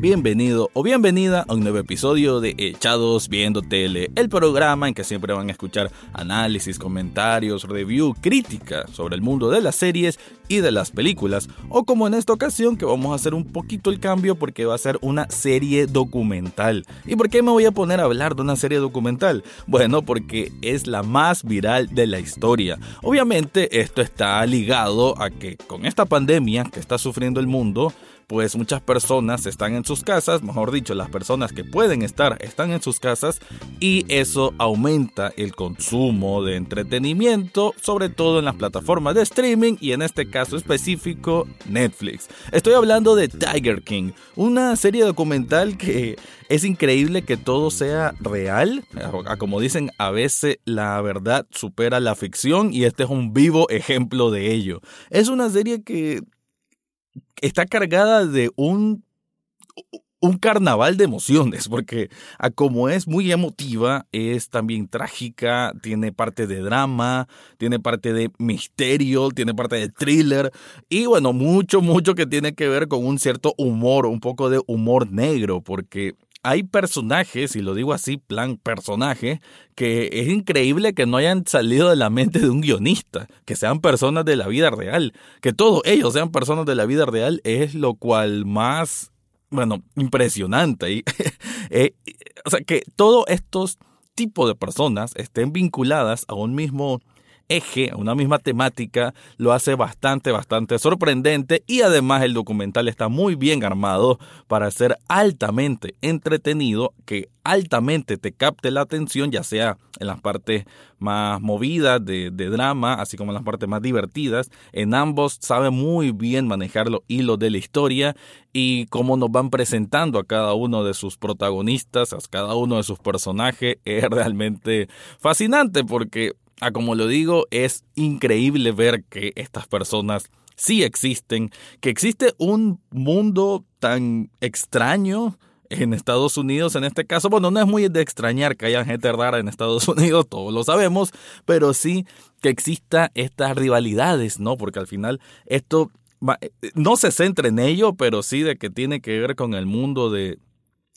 Bienvenido o bienvenida a un nuevo episodio de Echados Viendo Tele, el programa en que siempre van a escuchar análisis, comentarios, review, crítica sobre el mundo de las series y de las películas, o como en esta ocasión que vamos a hacer un poquito el cambio porque va a ser una serie documental. ¿Y por qué me voy a poner a hablar de una serie documental? Bueno, porque es la más viral de la historia. Obviamente esto está ligado a que con esta pandemia que está sufriendo el mundo, pues muchas personas están en sus casas, mejor dicho, las personas que pueden estar están en sus casas y eso aumenta el consumo de entretenimiento, sobre todo en las plataformas de streaming y en este caso específico Netflix. Estoy hablando de Tiger King, una serie documental que es increíble que todo sea real, como dicen, a veces la verdad supera la ficción y este es un vivo ejemplo de ello. Es una serie que está cargada de un, un carnaval de emociones, porque a como es muy emotiva, es también trágica, tiene parte de drama, tiene parte de misterio, tiene parte de thriller, y bueno, mucho, mucho que tiene que ver con un cierto humor, un poco de humor negro, porque hay personajes, y lo digo así, plan personaje, que es increíble que no hayan salido de la mente de un guionista, que sean personas de la vida real, que todos ellos sean personas de la vida real es lo cual más, bueno, impresionante. Y, eh, o sea, que todos estos tipos de personas estén vinculadas a un mismo eje, una misma temática, lo hace bastante, bastante sorprendente y además el documental está muy bien armado para ser altamente entretenido, que altamente te capte la atención, ya sea en las partes más movidas de, drama, así como en las partes más divertidas. En ambos sabe muy bien manejar los hilos de la historia y cómo nos van presentando a cada uno de sus protagonistas, a cada uno de sus personajes. Es realmente fascinante porque a como lo digo, es increíble ver que estas personas sí existen, que existe un mundo tan extraño en Estados Unidos en este caso. Bueno, no es muy de extrañar que haya gente rara en Estados Unidos, todos lo sabemos, pero sí que exista estas rivalidades, ¿no? Porque al final esto eh, no se centra en ello, pero sí de que tiene que ver con el mundo de,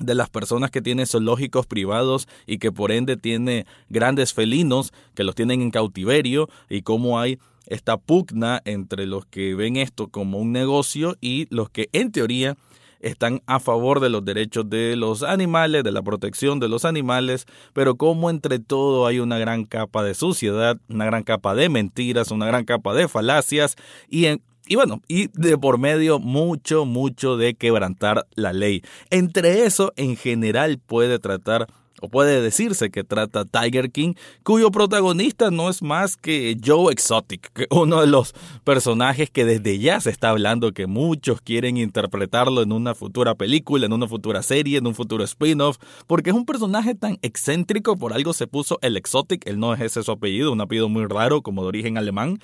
de las personas que tienen zoológicos privados y que por ende tiene grandes felinos que los tienen en cautiverio y cómo hay esta pugna entre los que ven esto como un negocio y los que en teoría están a favor de los derechos de los animales, de la protección de los animales, pero como entre todo hay una gran capa de suciedad, una gran capa de mentiras, una gran capa de falacias y en, y bueno, y de por medio mucho, mucho de quebrantar la ley. Entre eso, en general, puede tratar o puede decirse que trata Tiger King, cuyo protagonista no es más que Joe Exotic, uno de los personajes que desde ya se está hablando que muchos quieren interpretarlo en una futura película, en una futura serie, en un futuro spin-off, porque es un personaje tan excéntrico, por algo se puso el Exotic, él no es ese su apellido, un apellido muy raro como de origen alemán,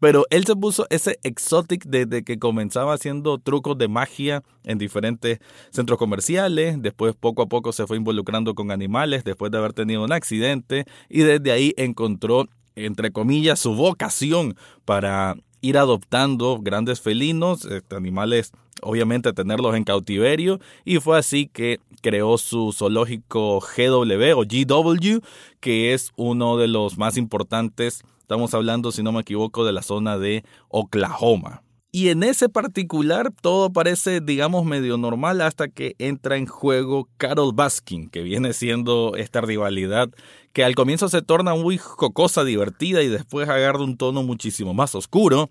pero él se puso ese exotic desde que comenzaba haciendo trucos de magia en diferentes centros comerciales. Después poco a poco se fue involucrando con animales después de haber tenido un accidente. Y desde ahí encontró, entre comillas, su vocación para ir adoptando grandes felinos, este, animales obviamente tenerlos en cautiverio y fue así que creó su zoológico GW o GW que es uno de los más importantes Estamos hablando, si no me equivoco, de la zona de Oklahoma. Y en ese particular todo parece, digamos, medio normal hasta que entra en juego Carol Baskin, que viene siendo esta rivalidad que al comienzo se torna muy jocosa, divertida y después agarra un tono muchísimo más oscuro.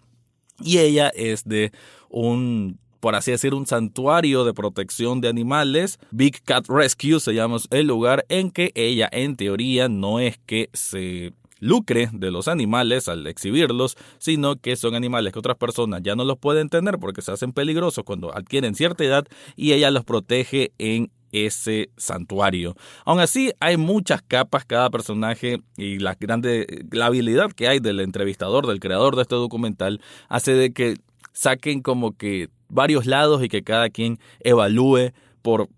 Y ella es de un por así decir, un santuario de protección de animales. Big Cat Rescue se llama el lugar en que ella, en teoría, no es que se lucre de los animales al exhibirlos, sino que son animales que otras personas ya no los pueden tener porque se hacen peligrosos cuando adquieren cierta edad y ella los protege en ese santuario. Aún así, hay muchas capas cada personaje y la grande la habilidad que hay del entrevistador, del creador de este documental, hace de que saquen como que varios lados y que cada quien evalúe por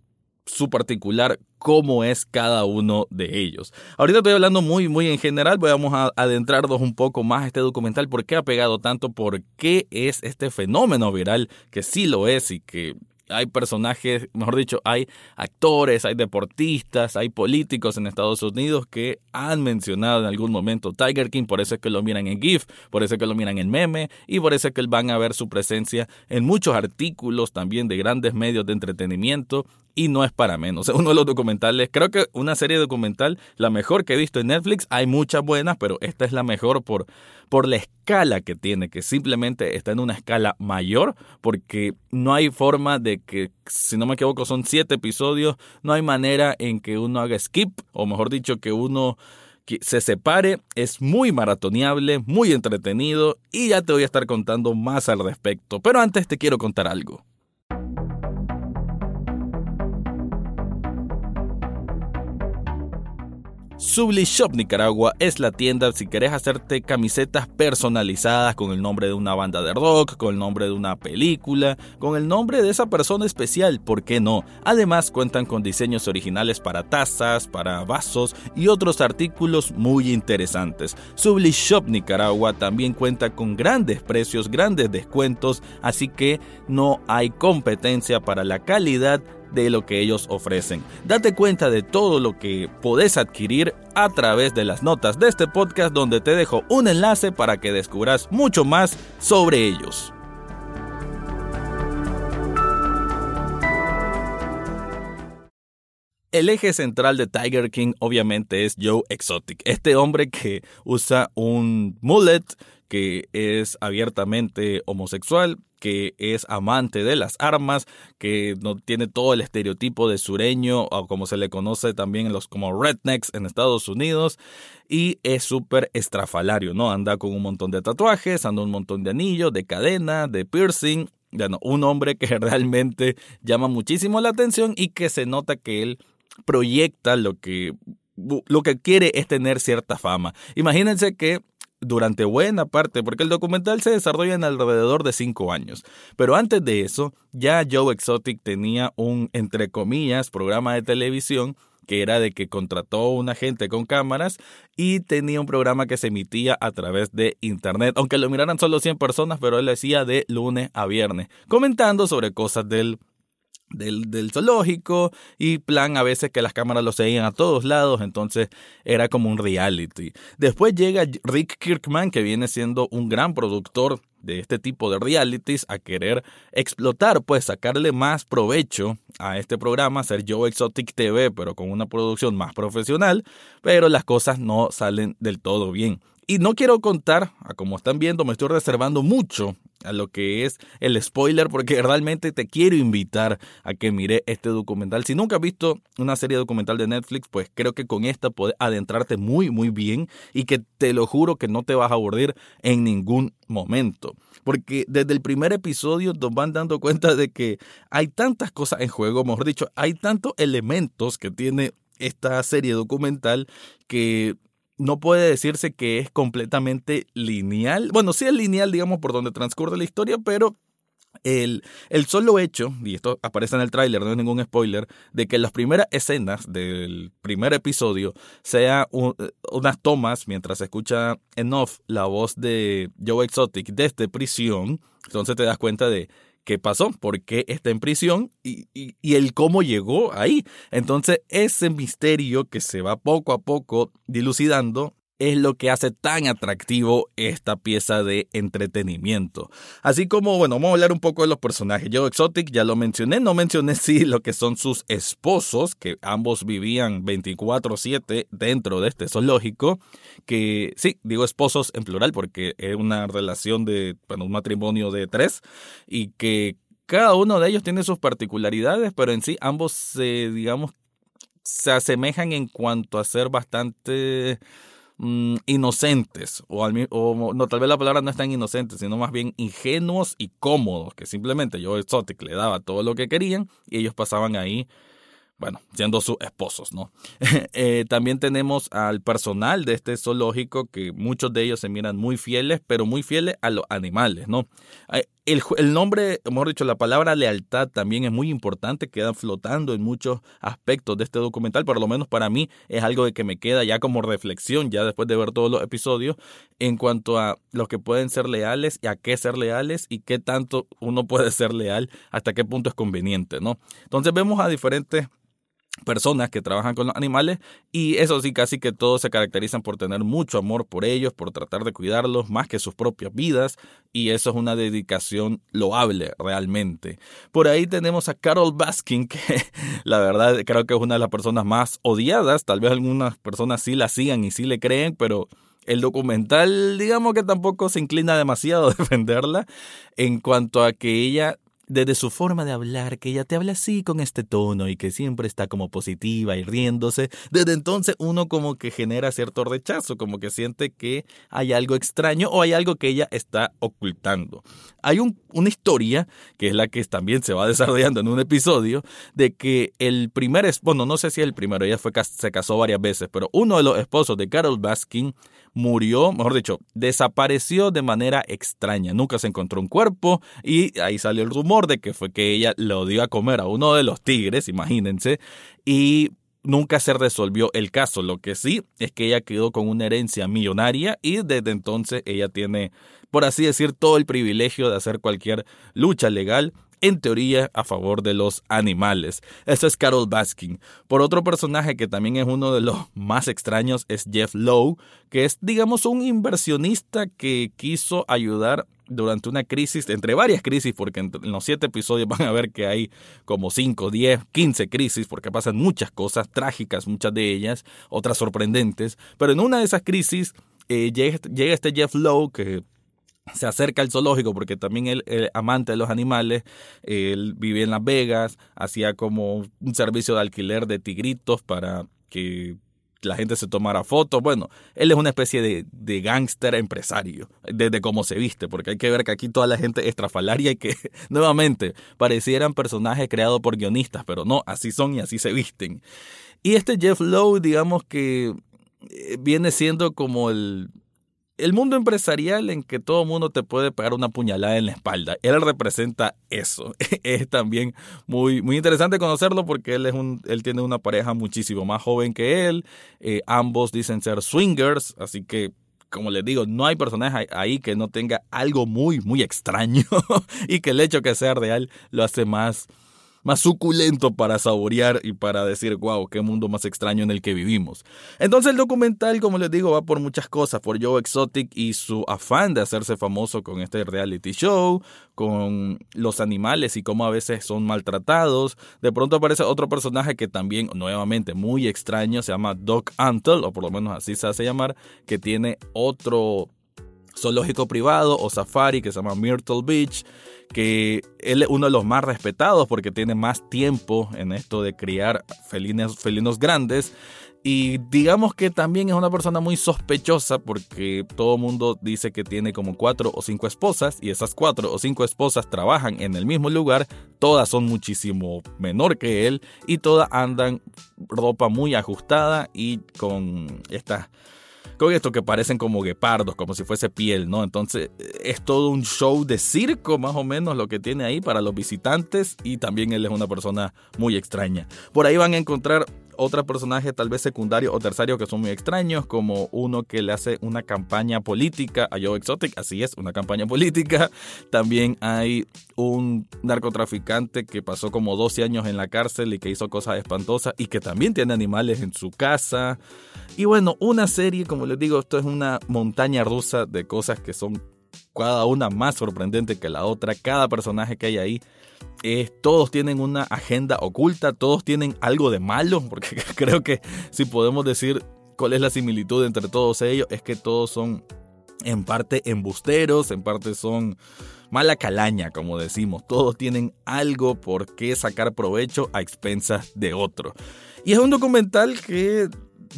su particular cómo es cada uno de ellos. Ahorita estoy hablando muy, muy en general, vamos a adentrarnos un poco más a este documental, por qué ha pegado tanto, por qué es este fenómeno viral, que sí lo es y que hay personajes, mejor dicho, hay actores, hay deportistas, hay políticos en Estados Unidos que han mencionado en algún momento Tiger King, por eso es que lo miran en GIF, por eso es que lo miran en meme y por eso es que van a ver su presencia en muchos artículos también de grandes medios de entretenimiento y no es para menos. Uno de los documentales, creo que una serie documental, la mejor que he visto en Netflix, hay muchas buenas, pero esta es la mejor por, por la escala que tiene, que simplemente está en una escala mayor, porque no hay forma de que, si no me equivoco, son siete episodios, no hay manera en que uno haga skip, o mejor dicho, que uno se separe, es muy maratoneable, muy entretenido y ya te voy a estar contando más al respecto. Pero antes te quiero contar algo. Subli Shop Nicaragua es la tienda si querés hacerte camisetas personalizadas con el nombre de una banda de rock, con el nombre de una película, con el nombre de esa persona especial, ¿por qué no? Además cuentan con diseños originales para tazas, para vasos y otros artículos muy interesantes. Subli Shop Nicaragua también cuenta con grandes precios, grandes descuentos, así que no hay competencia para la calidad de lo que ellos ofrecen. Date cuenta de todo lo que podés adquirir a través de las notas de este podcast donde te dejo un enlace para que descubras mucho más sobre ellos. El eje central de Tiger King obviamente es Joe Exotic, este hombre que usa un mullet que es abiertamente homosexual, que es amante de las armas, que no tiene todo el estereotipo de sureño, o como se le conoce también los como rednecks en Estados Unidos, y es súper estrafalario, ¿no? Anda con un montón de tatuajes, anda un montón de anillos, de cadena, de piercing, bueno, un hombre que realmente llama muchísimo la atención y que se nota que él proyecta lo que lo que quiere es tener cierta fama. Imagínense que durante buena parte, porque el documental se desarrolla en alrededor de cinco años. Pero antes de eso, ya Joe Exotic tenía un, entre comillas, programa de televisión que era de que contrató a una gente con cámaras y tenía un programa que se emitía a través de internet, aunque lo miraran solo 100 personas, pero él decía de lunes a viernes, comentando sobre cosas del del, zoológico y plan a veces que las cámaras lo seguían a todos lados, entonces era como un reality. Después llega Rick Kirkman, que viene siendo un gran productor de este tipo de realities, a querer explotar, pues sacarle más provecho a este programa, hacer Joe Exotic TV, pero con una producción más profesional, pero las cosas no salen del todo bien. Y no quiero contar, como están viendo, me estoy reservando mucho a lo que es el spoiler porque realmente te quiero invitar a que mire este documental. Si nunca has visto una serie documental de Netflix, pues creo que con esta puedes adentrarte muy muy bien y que te lo juro que no te vas a aburrir en ningún momento. Porque desde el primer episodio nos van dando cuenta de que hay tantas cosas en juego, mejor dicho, hay tantos elementos que tiene esta serie documental que no puede decirse que es completamente lineal. Bueno, sí es lineal, digamos, por donde transcurre la historia, pero el, el, solo hecho, y esto aparece en el tráiler, no es ningún spoiler, de que las primeras escenas del primer episodio sea unas tomas mientras se escucha en off la voz de Joe Exotic desde prisión, entonces te das cuenta de qué pasó, por qué está en prisión y, y, el cómo llegó ahí. Entonces, ese misterio que se va poco a poco dilucidando es lo que hace tan atractivo esta pieza de entretenimiento. Así como, bueno, vamos a hablar un poco de los personajes. Joe Exotic ya lo mencioné, no mencioné sí lo que son sus esposos, que ambos vivían 24/7 dentro de este zoológico, que sí, digo esposos en plural porque es una relación de, bueno, un matrimonio de tres y que cada uno de ellos tiene sus particularidades, pero en sí ambos se, digamos, se asemejan en cuanto a ser bastante Mm, inocentes, o, o, no, tal vez la palabra no es tan inocente, sino más bien ingenuos y cómodos, que simplemente yo Exotic le daba todo lo que querían y ellos pasaban ahí bueno, siendo sus esposos, ¿no? Eh, también tenemos al personal de este zoológico, que muchos de ellos se miran muy fieles, pero muy fieles a los animales, ¿no? El, nombre, mejor dicho, la palabra lealtad también es muy importante, queda flotando en muchos aspectos de este documental, por lo menos para mí es algo de que me queda ya como reflexión, ya después de ver todos los episodios, en cuanto a los que pueden ser leales y a qué ser leales y qué tanto uno puede ser leal, hasta qué punto es conveniente, ¿no? Entonces vemos a diferentes personas que trabajan con los animales y eso sí casi que todos se caracterizan por tener mucho amor por ellos, por tratar de cuidarlos más que sus propias vidas y eso es una dedicación loable realmente. Por ahí tenemos a Carol Baskin que la verdad creo que es una de las personas más odiadas, tal vez algunas personas sí la sigan y sí le creen, pero el documental digamos que tampoco se inclina demasiado a defenderla en cuanto a que ella desde su forma de hablar, que ella te habla así con este tono y que siempre está como positiva y riéndose, desde entonces uno como que genera cierto rechazo, como que siente que hay algo extraño o hay algo que ella está ocultando. Hay una historia, que es la que también se va desarrollando en un episodio, de que el primer bueno, no sé si el primero, ella fue, se casó varias veces, pero uno de los esposos de Carol Baskin murió, mejor dicho, desapareció de manera extraña. Nunca se encontró un cuerpo y ahí salió el rumor de que fue que ella lo dio a comer a uno de los tigres, imagínense, y nunca se resolvió el caso. Lo que sí es que ella quedó con una herencia millonaria y desde entonces ella tiene, por así decir, todo el privilegio de hacer cualquier lucha legal en teoría a favor de los animales. Eso es Carol Baskin. Por otro personaje que también es uno de los más extraños es Jeff Lowe, que es digamos un inversionista que quiso ayudar durante una crisis, entre varias crisis, porque en los siete episodios van a ver que hay como 5, 10, 15 crisis, porque pasan muchas cosas trágicas, muchas de ellas, otras sorprendentes, pero en una de esas crisis eh, llega, llega este Jeff Lowe que se acerca al zoológico porque también él, es amante de los animales, él vivía en Las Vegas, hacía como un servicio de alquiler de tigritos para que la gente se tomara fotos. Bueno, él es una especie de, de gángster empresario, desde cómo se viste, porque hay que ver que aquí toda la gente es estrafalaria y que, nuevamente, parecieran personajes creados por guionistas, pero no, así son y así se visten. Y este Jeff Lowe, digamos que eh, viene siendo como el el mundo empresarial en que todo mundo te puede pegar una puñalada en la espalda. Él representa eso. Es también muy, muy interesante conocerlo porque él, es un, él tiene una pareja muchísimo más joven que él. Eh, ambos dicen ser swingers, así que como les digo, no hay personaje ahí que no tenga algo muy, muy extraño y que el hecho que sea real lo hace más, más suculento para saborear y para decir, wow, qué mundo más extraño en el que vivimos. Entonces el documental, como les digo, va por muchas cosas, por Joe Exotic y su afán de hacerse famoso con este reality show, con los animales y cómo a veces son maltratados. De pronto aparece otro personaje que también, nuevamente, muy extraño, se llama Doc Antle, o por lo menos así se hace llamar, que tiene otro zoológico privado o safari que se llama Myrtle Beach, que él es uno de los más respetados porque tiene más tiempo en esto de criar felinos, felinos grandes. Y digamos que también es una persona muy sospechosa porque todo el mundo dice que tiene como cuatro o cinco esposas y esas cuatro o cinco esposas trabajan en el mismo lugar, todas son muchísimo menor que él y todas andan ropa muy ajustada y con estas con esto que parecen como guepardos, como si fuese piel, ¿no? Entonces es todo un show de circo más o menos lo que tiene ahí para los visitantes y también él es una persona muy extraña. Por ahí van a encontrar otros personajes tal vez secundarios o terciarios que son muy extraños, como uno que le hace una campaña política a Joe Exotic, así es, una campaña política. También hay un narcotraficante que pasó como 12 años en la cárcel y que hizo cosas espantosas y que también tiene animales en su casa. Y bueno, una serie, como les digo, esto es una montaña rusa de cosas que son cada una más sorprendente que la otra. Cada personaje que hay ahí todos tienen una agenda oculta, todos tienen algo de malo, porque creo que si podemos decir cuál es la similitud entre todos ellos, es que todos son en parte embusteros, en parte son mala calaña, como decimos. Todos tienen algo por qué sacar provecho a expensas de otro. Y es un documental que,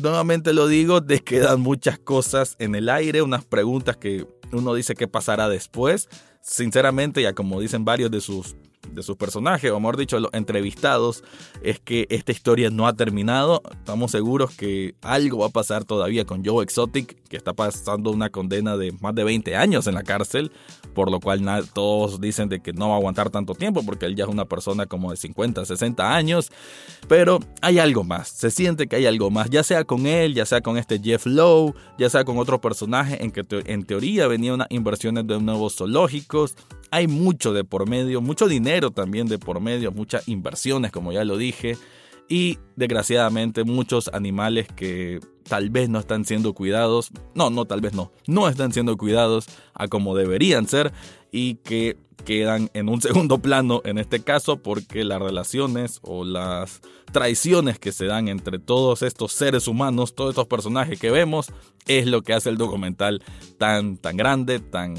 nuevamente lo digo, te quedan muchas cosas en el aire, unas preguntas que uno dice qué pasará después. Sinceramente, ya como dicen varios de sus de sus personajes, o mejor dicho, los entrevistados, es que esta historia no ha terminado. Estamos seguros que algo va a pasar todavía con Joe Exotic, que está pasando una condena de más de 20 años en la cárcel, por lo cual todos dicen de que no va a aguantar tanto tiempo, porque él ya es una persona como de 50, 60 años. Pero hay algo más, se siente que hay algo más, ya sea con él, ya sea con este Jeff Lowe, ya sea con otro personaje en que en teoría venía unas inversiones de nuevos zoológicos. Hay mucho de por medio, mucho dinero también de por medio, muchas inversiones, como ya lo dije. Y desgraciadamente muchos animales que tal vez no están siendo cuidados, no, no, tal vez no, no están siendo cuidados a como deberían ser y que quedan en un segundo plano en este caso porque las relaciones o las traiciones que se dan entre todos estos seres humanos, todos estos personajes que vemos, es lo que hace el documental tan, tan grande, tan...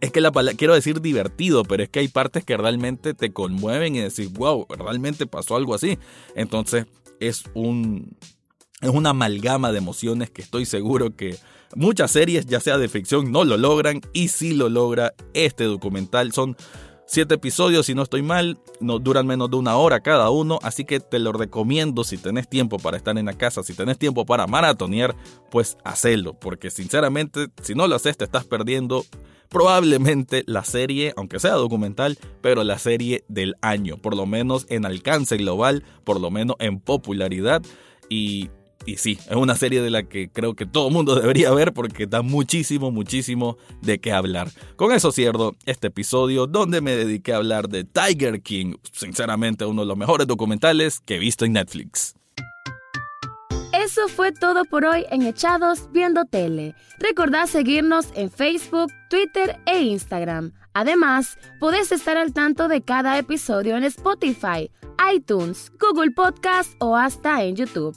Es que la palabra, quiero decir divertido, pero es que hay partes que realmente te conmueven y decís, wow, realmente pasó algo así. Entonces es un, es una amalgama de emociones que estoy seguro que muchas series, ya sea de ficción, no lo logran y sí lo logra este documental. Son siete episodios, si no estoy mal, no duran menos de una hora cada uno, así que te lo recomiendo si tenés tiempo para estar en la casa, si tenés tiempo para maratonear, pues hacelo, porque sinceramente, si no lo haces, te estás perdiendo probablemente la serie, aunque sea documental, pero la serie del año, por lo menos en alcance global, por lo menos en popularidad y y sí, es una serie de la que creo que todo mundo debería ver porque da muchísimo, muchísimo de qué hablar. Con eso cierro este episodio donde me dediqué a hablar de Tiger King, sinceramente uno de los mejores documentales que he visto en Netflix. Eso fue todo por hoy en Echados Viendo Tele. Recordad seguirnos en Facebook, Twitter e Instagram. Además, podés estar al tanto de cada episodio en Spotify, iTunes, Google Podcast o hasta en YouTube.